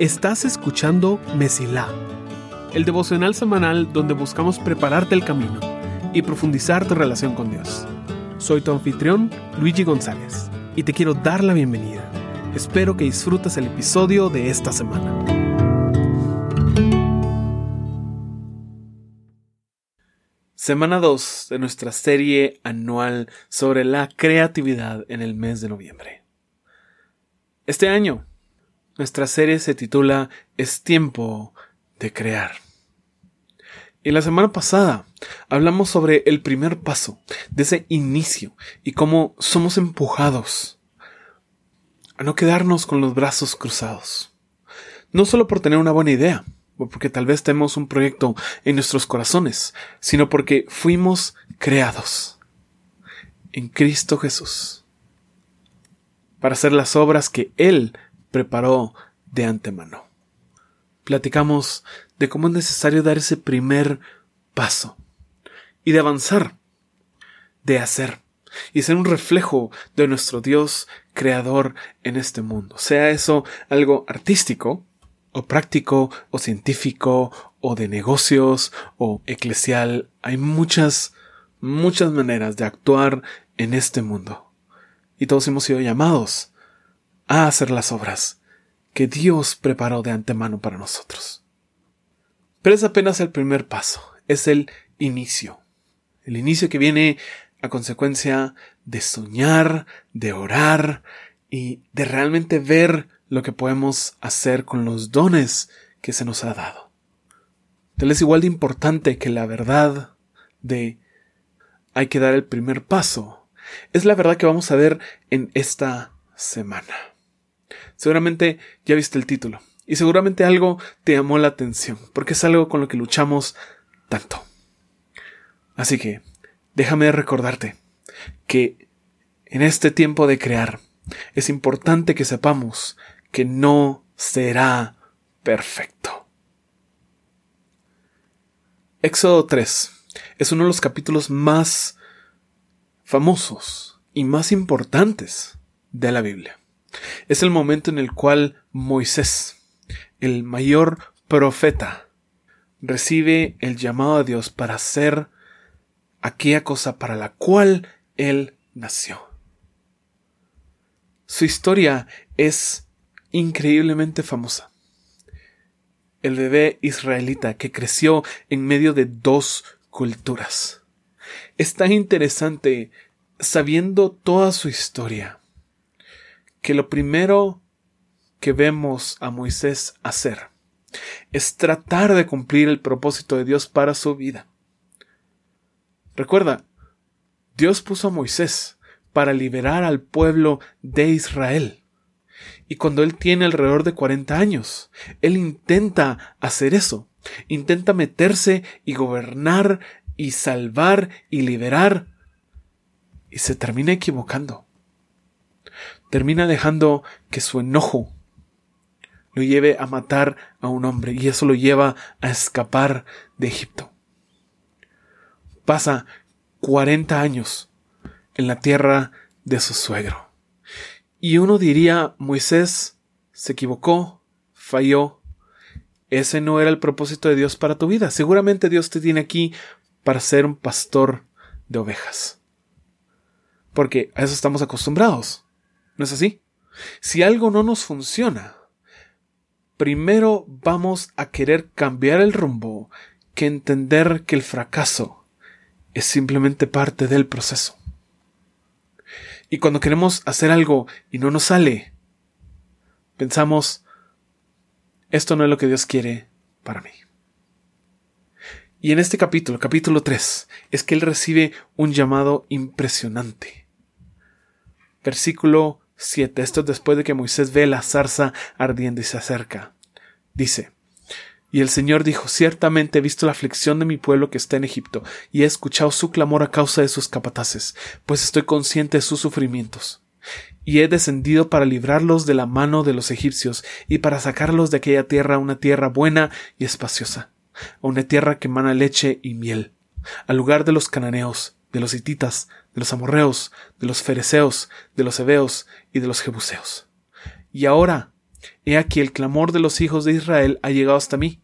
Estás escuchando Mesilá, el devocional semanal donde buscamos prepararte el camino y profundizar tu relación con Dios. Soy tu anfitrión, Luigi González, y te quiero dar la bienvenida. Espero que disfrutes el episodio de esta semana. Semana 2 de nuestra serie anual sobre la creatividad en el mes de noviembre. Este año nuestra serie se titula Es tiempo de crear. Y la semana pasada hablamos sobre el primer paso, de ese inicio, y cómo somos empujados a no quedarnos con los brazos cruzados. No solo por tener una buena idea, o porque tal vez tenemos un proyecto en nuestros corazones, sino porque fuimos creados en Cristo Jesús para hacer las obras que Él preparó de antemano. Platicamos de cómo es necesario dar ese primer paso y de avanzar, de hacer y ser un reflejo de nuestro Dios creador en este mundo. Sea eso algo artístico, o práctico, o científico, o de negocios, o eclesial. Hay muchas, muchas maneras de actuar en este mundo. Y todos hemos sido llamados a hacer las obras que Dios preparó de antemano para nosotros. Pero es apenas el primer paso, es el inicio. El inicio que viene a consecuencia de soñar, de orar y de realmente ver lo que podemos hacer con los dones que se nos ha dado. Tal es igual de importante que la verdad de hay que dar el primer paso. Es la verdad que vamos a ver en esta semana. Seguramente ya viste el título y seguramente algo te llamó la atención, porque es algo con lo que luchamos tanto. Así que, déjame recordarte que en este tiempo de crear es importante que sepamos que no será perfecto. Éxodo 3 es uno de los capítulos más famosos y más importantes de la Biblia. Es el momento en el cual Moisés, el mayor profeta, recibe el llamado a Dios para hacer aquella cosa para la cual él nació. Su historia es increíblemente famosa. El bebé israelita que creció en medio de dos culturas. Es tan interesante sabiendo toda su historia que lo primero que vemos a Moisés hacer es tratar de cumplir el propósito de Dios para su vida. Recuerda, Dios puso a Moisés para liberar al pueblo de Israel. Y cuando él tiene alrededor de 40 años, él intenta hacer eso, intenta meterse y gobernar y salvar y liberar, y se termina equivocando termina dejando que su enojo lo lleve a matar a un hombre y eso lo lleva a escapar de Egipto. Pasa 40 años en la tierra de su suegro. Y uno diría, Moisés se equivocó, falló. Ese no era el propósito de Dios para tu vida. Seguramente Dios te tiene aquí para ser un pastor de ovejas. Porque a eso estamos acostumbrados. ¿No es así? Si algo no nos funciona, primero vamos a querer cambiar el rumbo que entender que el fracaso es simplemente parte del proceso. Y cuando queremos hacer algo y no nos sale, pensamos, esto no es lo que Dios quiere para mí. Y en este capítulo, capítulo 3, es que él recibe un llamado impresionante. Versículo 7. Esto es después de que Moisés ve la zarza ardiendo y se acerca. Dice, y el Señor dijo, ciertamente he visto la aflicción de mi pueblo que está en Egipto, y he escuchado su clamor a causa de sus capataces, pues estoy consciente de sus sufrimientos. Y he descendido para librarlos de la mano de los egipcios, y para sacarlos de aquella tierra una tierra buena y espaciosa, a una tierra que emana leche y miel, al lugar de los cananeos, de los hititas, de los amorreos, de los fereceos, de los heveos y de los jebuseos. Y ahora, he aquí el clamor de los hijos de Israel ha llegado hasta mí,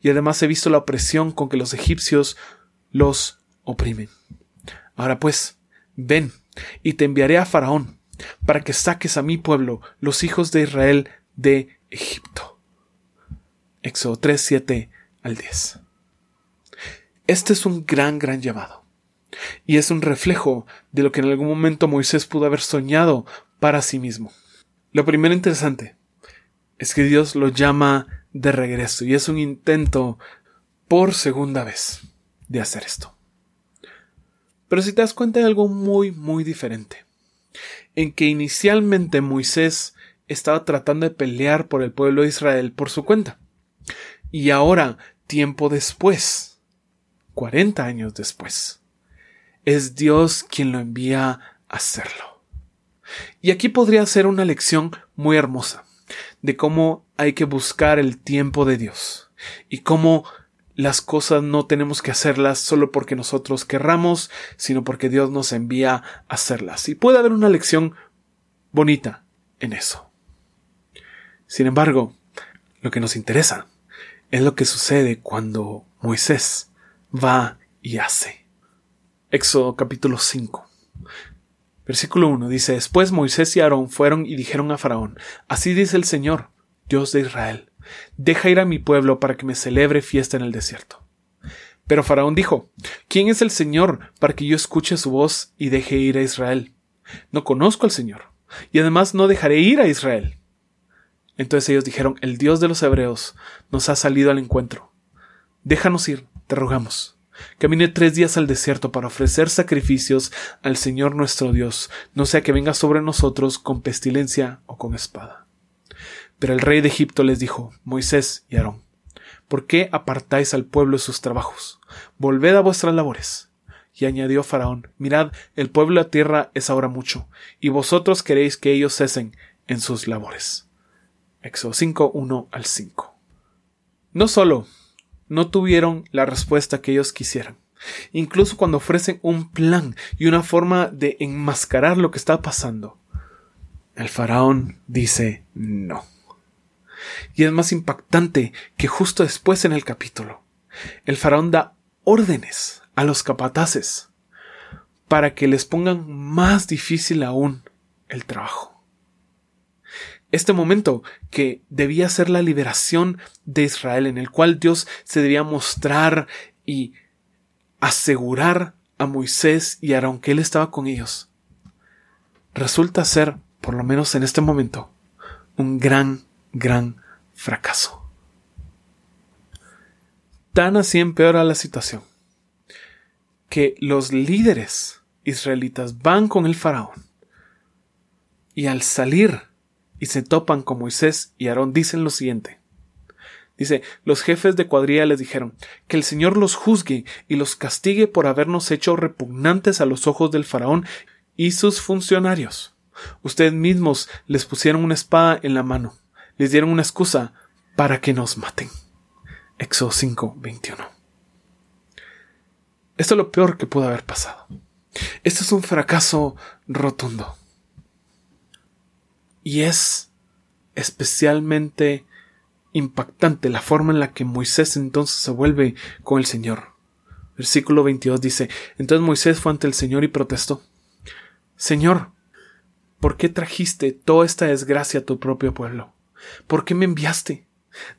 y además he visto la opresión con que los egipcios los oprimen. Ahora pues, ven, y te enviaré a Faraón, para que saques a mi pueblo, los hijos de Israel, de Egipto. Éxodo 3, 7 al 10. Este es un gran, gran llamado. Y es un reflejo de lo que en algún momento Moisés pudo haber soñado para sí mismo. Lo primero interesante es que Dios lo llama de regreso y es un intento por segunda vez de hacer esto. Pero si te das cuenta de algo muy, muy diferente, en que inicialmente Moisés estaba tratando de pelear por el pueblo de Israel por su cuenta. Y ahora, tiempo después, 40 años después, es Dios quien lo envía a hacerlo. Y aquí podría ser una lección muy hermosa de cómo hay que buscar el tiempo de Dios y cómo las cosas no tenemos que hacerlas solo porque nosotros querramos, sino porque Dios nos envía a hacerlas. Y puede haber una lección bonita en eso. Sin embargo, lo que nos interesa es lo que sucede cuando Moisés va y hace. Éxodo capítulo 5. Versículo 1 dice, Después Moisés y Aarón fueron y dijeron a Faraón, Así dice el Señor, Dios de Israel, deja ir a mi pueblo para que me celebre fiesta en el desierto. Pero Faraón dijo, ¿quién es el Señor para que yo escuche su voz y deje ir a Israel? No conozco al Señor, y además no dejaré ir a Israel. Entonces ellos dijeron, el Dios de los hebreos nos ha salido al encuentro. Déjanos ir, te rogamos. Camine tres días al desierto para ofrecer sacrificios al Señor nuestro Dios, no sea que venga sobre nosotros con pestilencia o con espada. Pero el rey de Egipto les dijo, Moisés y Aarón, ¿por qué apartáis al pueblo de sus trabajos? Volved a vuestras labores. Y añadió Faraón, mirad, el pueblo de la tierra es ahora mucho, y vosotros queréis que ellos cesen en sus labores. Éxodo 5, 1 al 5. No solo no tuvieron la respuesta que ellos quisieran, incluso cuando ofrecen un plan y una forma de enmascarar lo que está pasando, el faraón dice no. Y es más impactante que justo después en el capítulo, el faraón da órdenes a los capataces para que les pongan más difícil aún el trabajo este momento que debía ser la liberación de Israel, en el cual Dios se debía mostrar y asegurar a Moisés y Aarón que él estaba con ellos, resulta ser, por lo menos en este momento, un gran, gran fracaso. Tan así empeora la situación que los líderes israelitas van con el faraón y al salir y se topan con Moisés y Aarón dicen lo siguiente. Dice, los jefes de cuadrilla les dijeron, que el Señor los juzgue y los castigue por habernos hecho repugnantes a los ojos del faraón y sus funcionarios. Ustedes mismos les pusieron una espada en la mano, les dieron una excusa para que nos maten. Éxodo 5, 21. Esto es lo peor que pudo haber pasado. Esto es un fracaso rotundo. Y es especialmente impactante la forma en la que Moisés entonces se vuelve con el Señor. Versículo 22 dice, entonces Moisés fue ante el Señor y protestó, Señor, ¿por qué trajiste toda esta desgracia a tu propio pueblo? ¿Por qué me enviaste?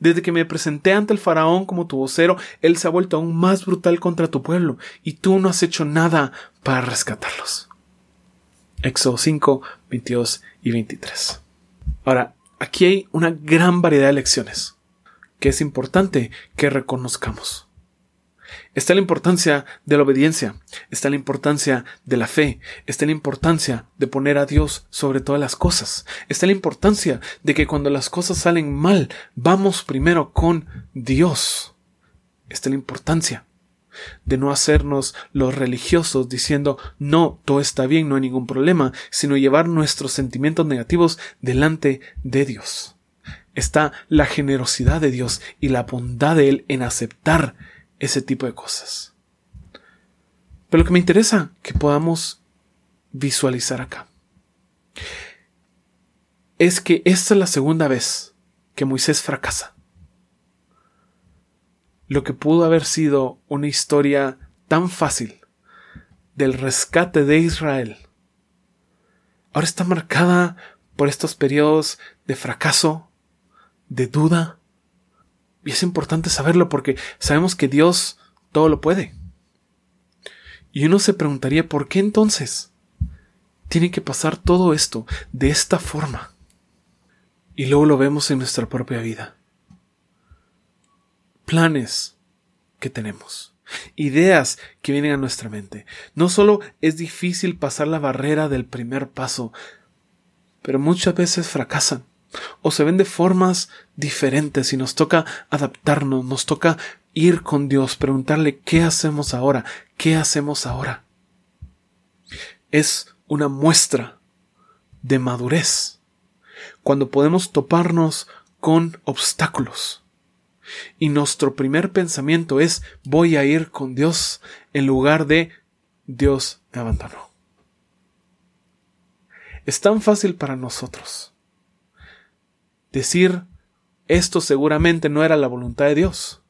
Desde que me presenté ante el faraón como tu vocero, él se ha vuelto aún más brutal contra tu pueblo, y tú no has hecho nada para rescatarlos. Éxodo 5, 22 y 23. Ahora, aquí hay una gran variedad de lecciones que es importante que reconozcamos. Está la importancia de la obediencia, está la importancia de la fe, está la importancia de poner a Dios sobre todas las cosas, está la importancia de que cuando las cosas salen mal, vamos primero con Dios. Está la importancia de no hacernos los religiosos diciendo no, todo está bien, no hay ningún problema, sino llevar nuestros sentimientos negativos delante de Dios. Está la generosidad de Dios y la bondad de Él en aceptar ese tipo de cosas. Pero lo que me interesa, que podamos visualizar acá, es que esta es la segunda vez que Moisés fracasa. Lo que pudo haber sido una historia tan fácil del rescate de Israel, ahora está marcada por estos periodos de fracaso, de duda. Y es importante saberlo porque sabemos que Dios todo lo puede. Y uno se preguntaría, ¿por qué entonces tiene que pasar todo esto de esta forma? Y luego lo vemos en nuestra propia vida. Planes que tenemos, ideas que vienen a nuestra mente. No solo es difícil pasar la barrera del primer paso, pero muchas veces fracasan o se ven de formas diferentes y nos toca adaptarnos, nos toca ir con Dios, preguntarle qué hacemos ahora, qué hacemos ahora. Es una muestra de madurez cuando podemos toparnos con obstáculos. Y nuestro primer pensamiento es voy a ir con Dios en lugar de Dios me abandonó. Es tan fácil para nosotros decir esto seguramente no era la voluntad de Dios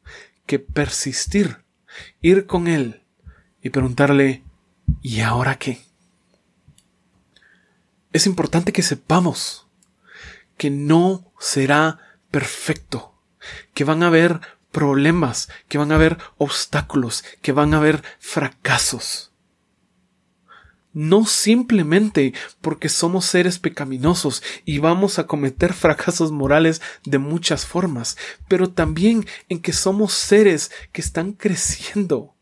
que persistir, ir con Él y preguntarle, ¿y ahora qué? Es importante que sepamos que no será perfecto, que van a haber problemas, que van a haber obstáculos, que van a haber fracasos no simplemente porque somos seres pecaminosos y vamos a cometer fracasos morales de muchas formas, pero también en que somos seres que están creciendo,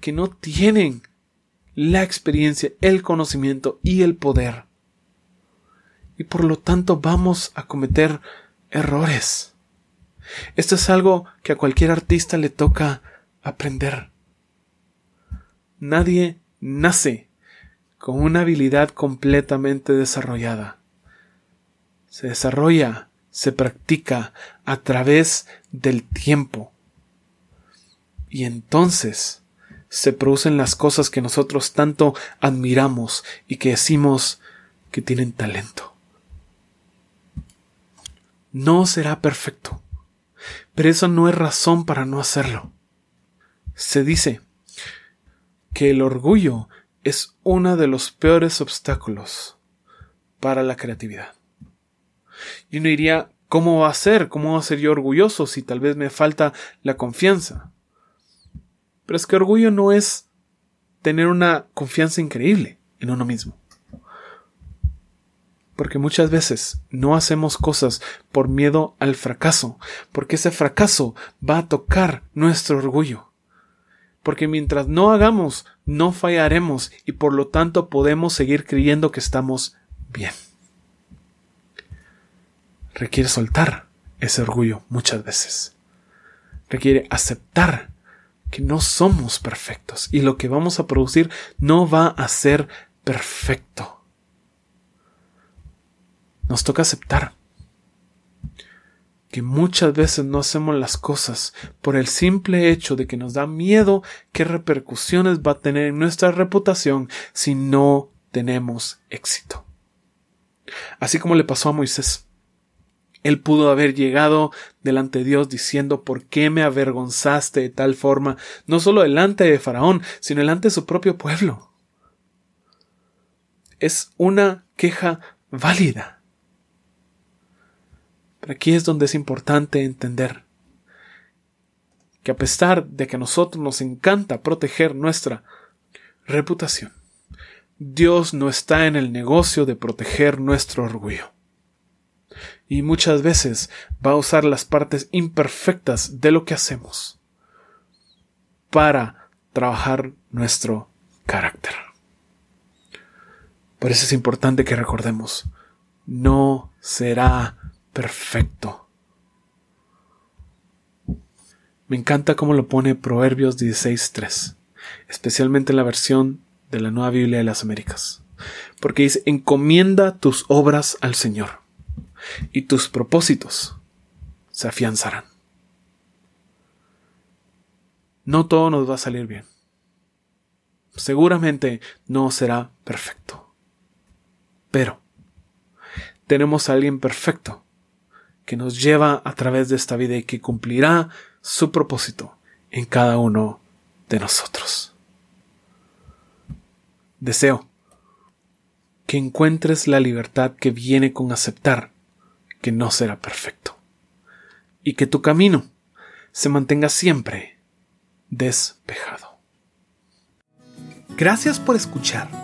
que no tienen la experiencia, el conocimiento y el poder. Y por lo tanto vamos a cometer errores. Esto es algo que a cualquier artista le toca aprender. Nadie nace con una habilidad completamente desarrollada. Se desarrolla, se practica a través del tiempo. Y entonces se producen las cosas que nosotros tanto admiramos y que decimos que tienen talento. No será perfecto, pero eso no es razón para no hacerlo. Se dice que el orgullo es uno de los peores obstáculos para la creatividad. Y uno diría, ¿cómo va a ser? ¿Cómo va a ser yo orgulloso si tal vez me falta la confianza? Pero es que orgullo no es tener una confianza increíble en uno mismo. Porque muchas veces no hacemos cosas por miedo al fracaso, porque ese fracaso va a tocar nuestro orgullo porque mientras no hagamos, no fallaremos y por lo tanto podemos seguir creyendo que estamos bien. Requiere soltar ese orgullo muchas veces. Requiere aceptar que no somos perfectos y lo que vamos a producir no va a ser perfecto. Nos toca aceptar que muchas veces no hacemos las cosas por el simple hecho de que nos da miedo qué repercusiones va a tener en nuestra reputación si no tenemos éxito. Así como le pasó a Moisés. Él pudo haber llegado delante de Dios diciendo ¿por qué me avergonzaste de tal forma? No solo delante de Faraón, sino delante de su propio pueblo. Es una queja válida. Pero aquí es donde es importante entender que a pesar de que a nosotros nos encanta proteger nuestra reputación, Dios no está en el negocio de proteger nuestro orgullo. Y muchas veces va a usar las partes imperfectas de lo que hacemos para trabajar nuestro carácter. Por eso es importante que recordemos, no será perfecto. Me encanta cómo lo pone Proverbios 16.3, especialmente en la versión de la Nueva Biblia de las Américas, porque dice, encomienda tus obras al Señor y tus propósitos se afianzarán. No todo nos va a salir bien. Seguramente no será perfecto. Pero tenemos a alguien perfecto que nos lleva a través de esta vida y que cumplirá su propósito en cada uno de nosotros. Deseo que encuentres la libertad que viene con aceptar que no será perfecto y que tu camino se mantenga siempre despejado. Gracias por escuchar.